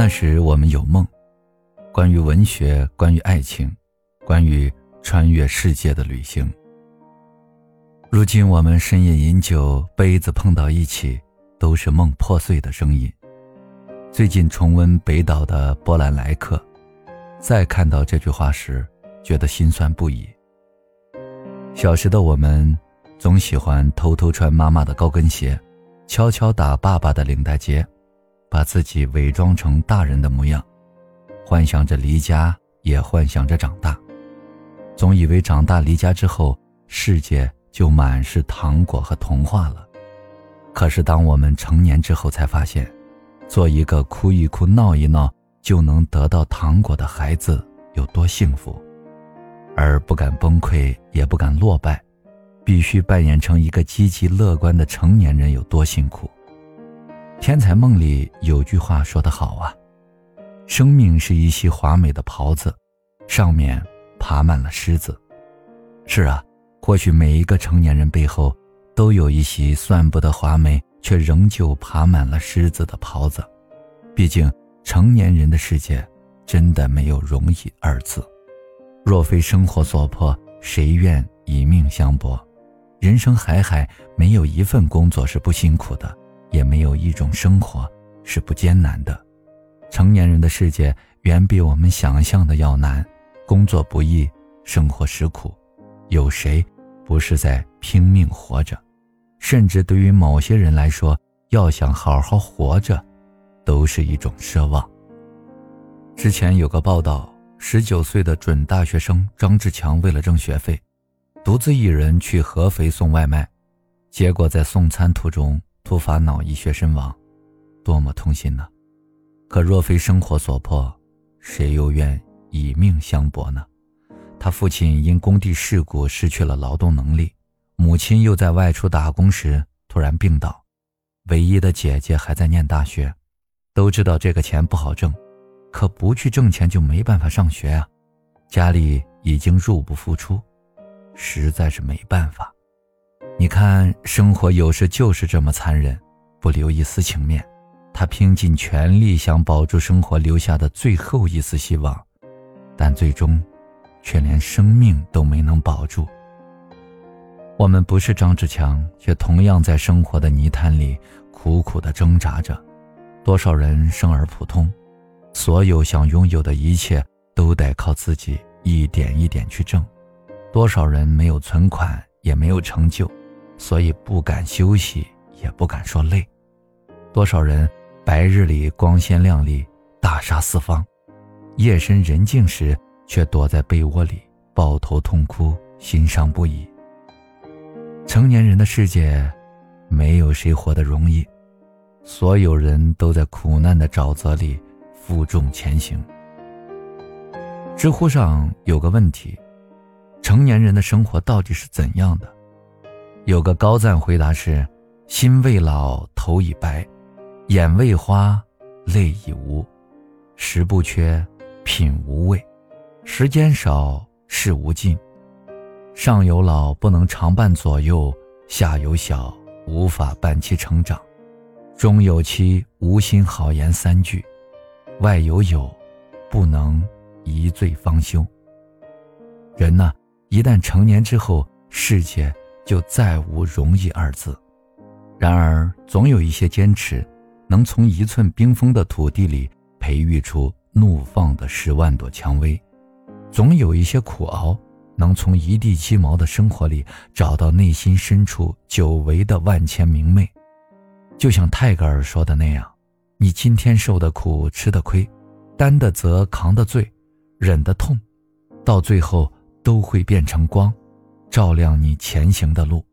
那时我们有梦，关于文学，关于爱情，关于穿越世界的旅行。如今我们深夜饮酒，杯子碰到一起，都是梦破碎的声音。最近重温北岛的《波兰来客》，再看到这句话时，觉得心酸不已。小时的我们，总喜欢偷偷穿妈妈的高跟鞋，悄悄打爸爸的领带结，把自己伪装成大人的模样，幻想着离家，也幻想着长大，总以为长大离家之后，世界就满是糖果和童话了。可是当我们成年之后，才发现。做一个哭一哭、闹一闹就能得到糖果的孩子有多幸福，而不敢崩溃也不敢落败，必须扮演成一个积极乐观的成年人有多辛苦。天才梦里有句话说得好啊：“生命是一袭华美的袍子，上面爬满了虱子。”是啊，或许每一个成年人背后都有一袭算不得华美。却仍旧爬满了虱子的袍子，毕竟成年人的世界真的没有容易二字。若非生活所迫，谁愿以命相搏？人生海海，没有一份工作是不辛苦的，也没有一种生活是不艰难的。成年人的世界远比我们想象的要难，工作不易，生活实苦，有谁不是在拼命活着？甚至对于某些人来说，要想好好活着，都是一种奢望。之前有个报道，十九岁的准大学生张志强为了挣学费，独自一人去合肥送外卖，结果在送餐途中突发脑溢血身亡，多么痛心呢！可若非生活所迫，谁又愿以命相搏呢？他父亲因工地事故失去了劳动能力。母亲又在外出打工时突然病倒，唯一的姐姐还在念大学，都知道这个钱不好挣，可不去挣钱就没办法上学啊，家里已经入不敷出，实在是没办法。你看，生活有时就是这么残忍，不留一丝情面。他拼尽全力想保住生活留下的最后一丝希望，但最终，却连生命都没能保住。我们不是张志强，却同样在生活的泥潭里苦苦的挣扎着。多少人生而普通，所有想拥有的一切都得靠自己一点一点去挣。多少人没有存款，也没有成就，所以不敢休息，也不敢说累。多少人白日里光鲜亮丽，大杀四方，夜深人静时却躲在被窝里抱头痛哭，心伤不已。成年人的世界，没有谁活得容易，所有人都在苦难的沼泽里负重前行。知乎上有个问题：成年人的生活到底是怎样的？有个高赞回答是：心未老，头已白；眼未花，泪已无；食不缺，品无味；时间少，事无尽。上有老不能常伴左右，下有小无法伴其成长，中有妻无心好言三句，外有友不能一醉方休。人呢，一旦成年之后，世界就再无容易二字。然而，总有一些坚持，能从一寸冰封的土地里培育出怒放的十万朵蔷薇；总有一些苦熬。能从一地鸡毛的生活里找到内心深处久违的万千明媚，就像泰戈尔说的那样：“你今天受的苦、吃的亏，担的责、扛的罪，忍的痛，到最后都会变成光，照亮你前行的路。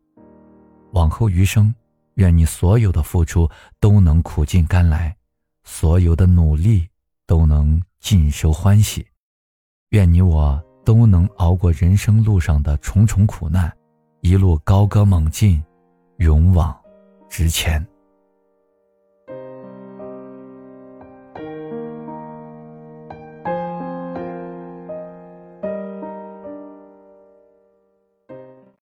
往后余生，愿你所有的付出都能苦尽甘来，所有的努力都能尽收欢喜。愿你我。”都能熬过人生路上的重重苦难，一路高歌猛进，勇往直前。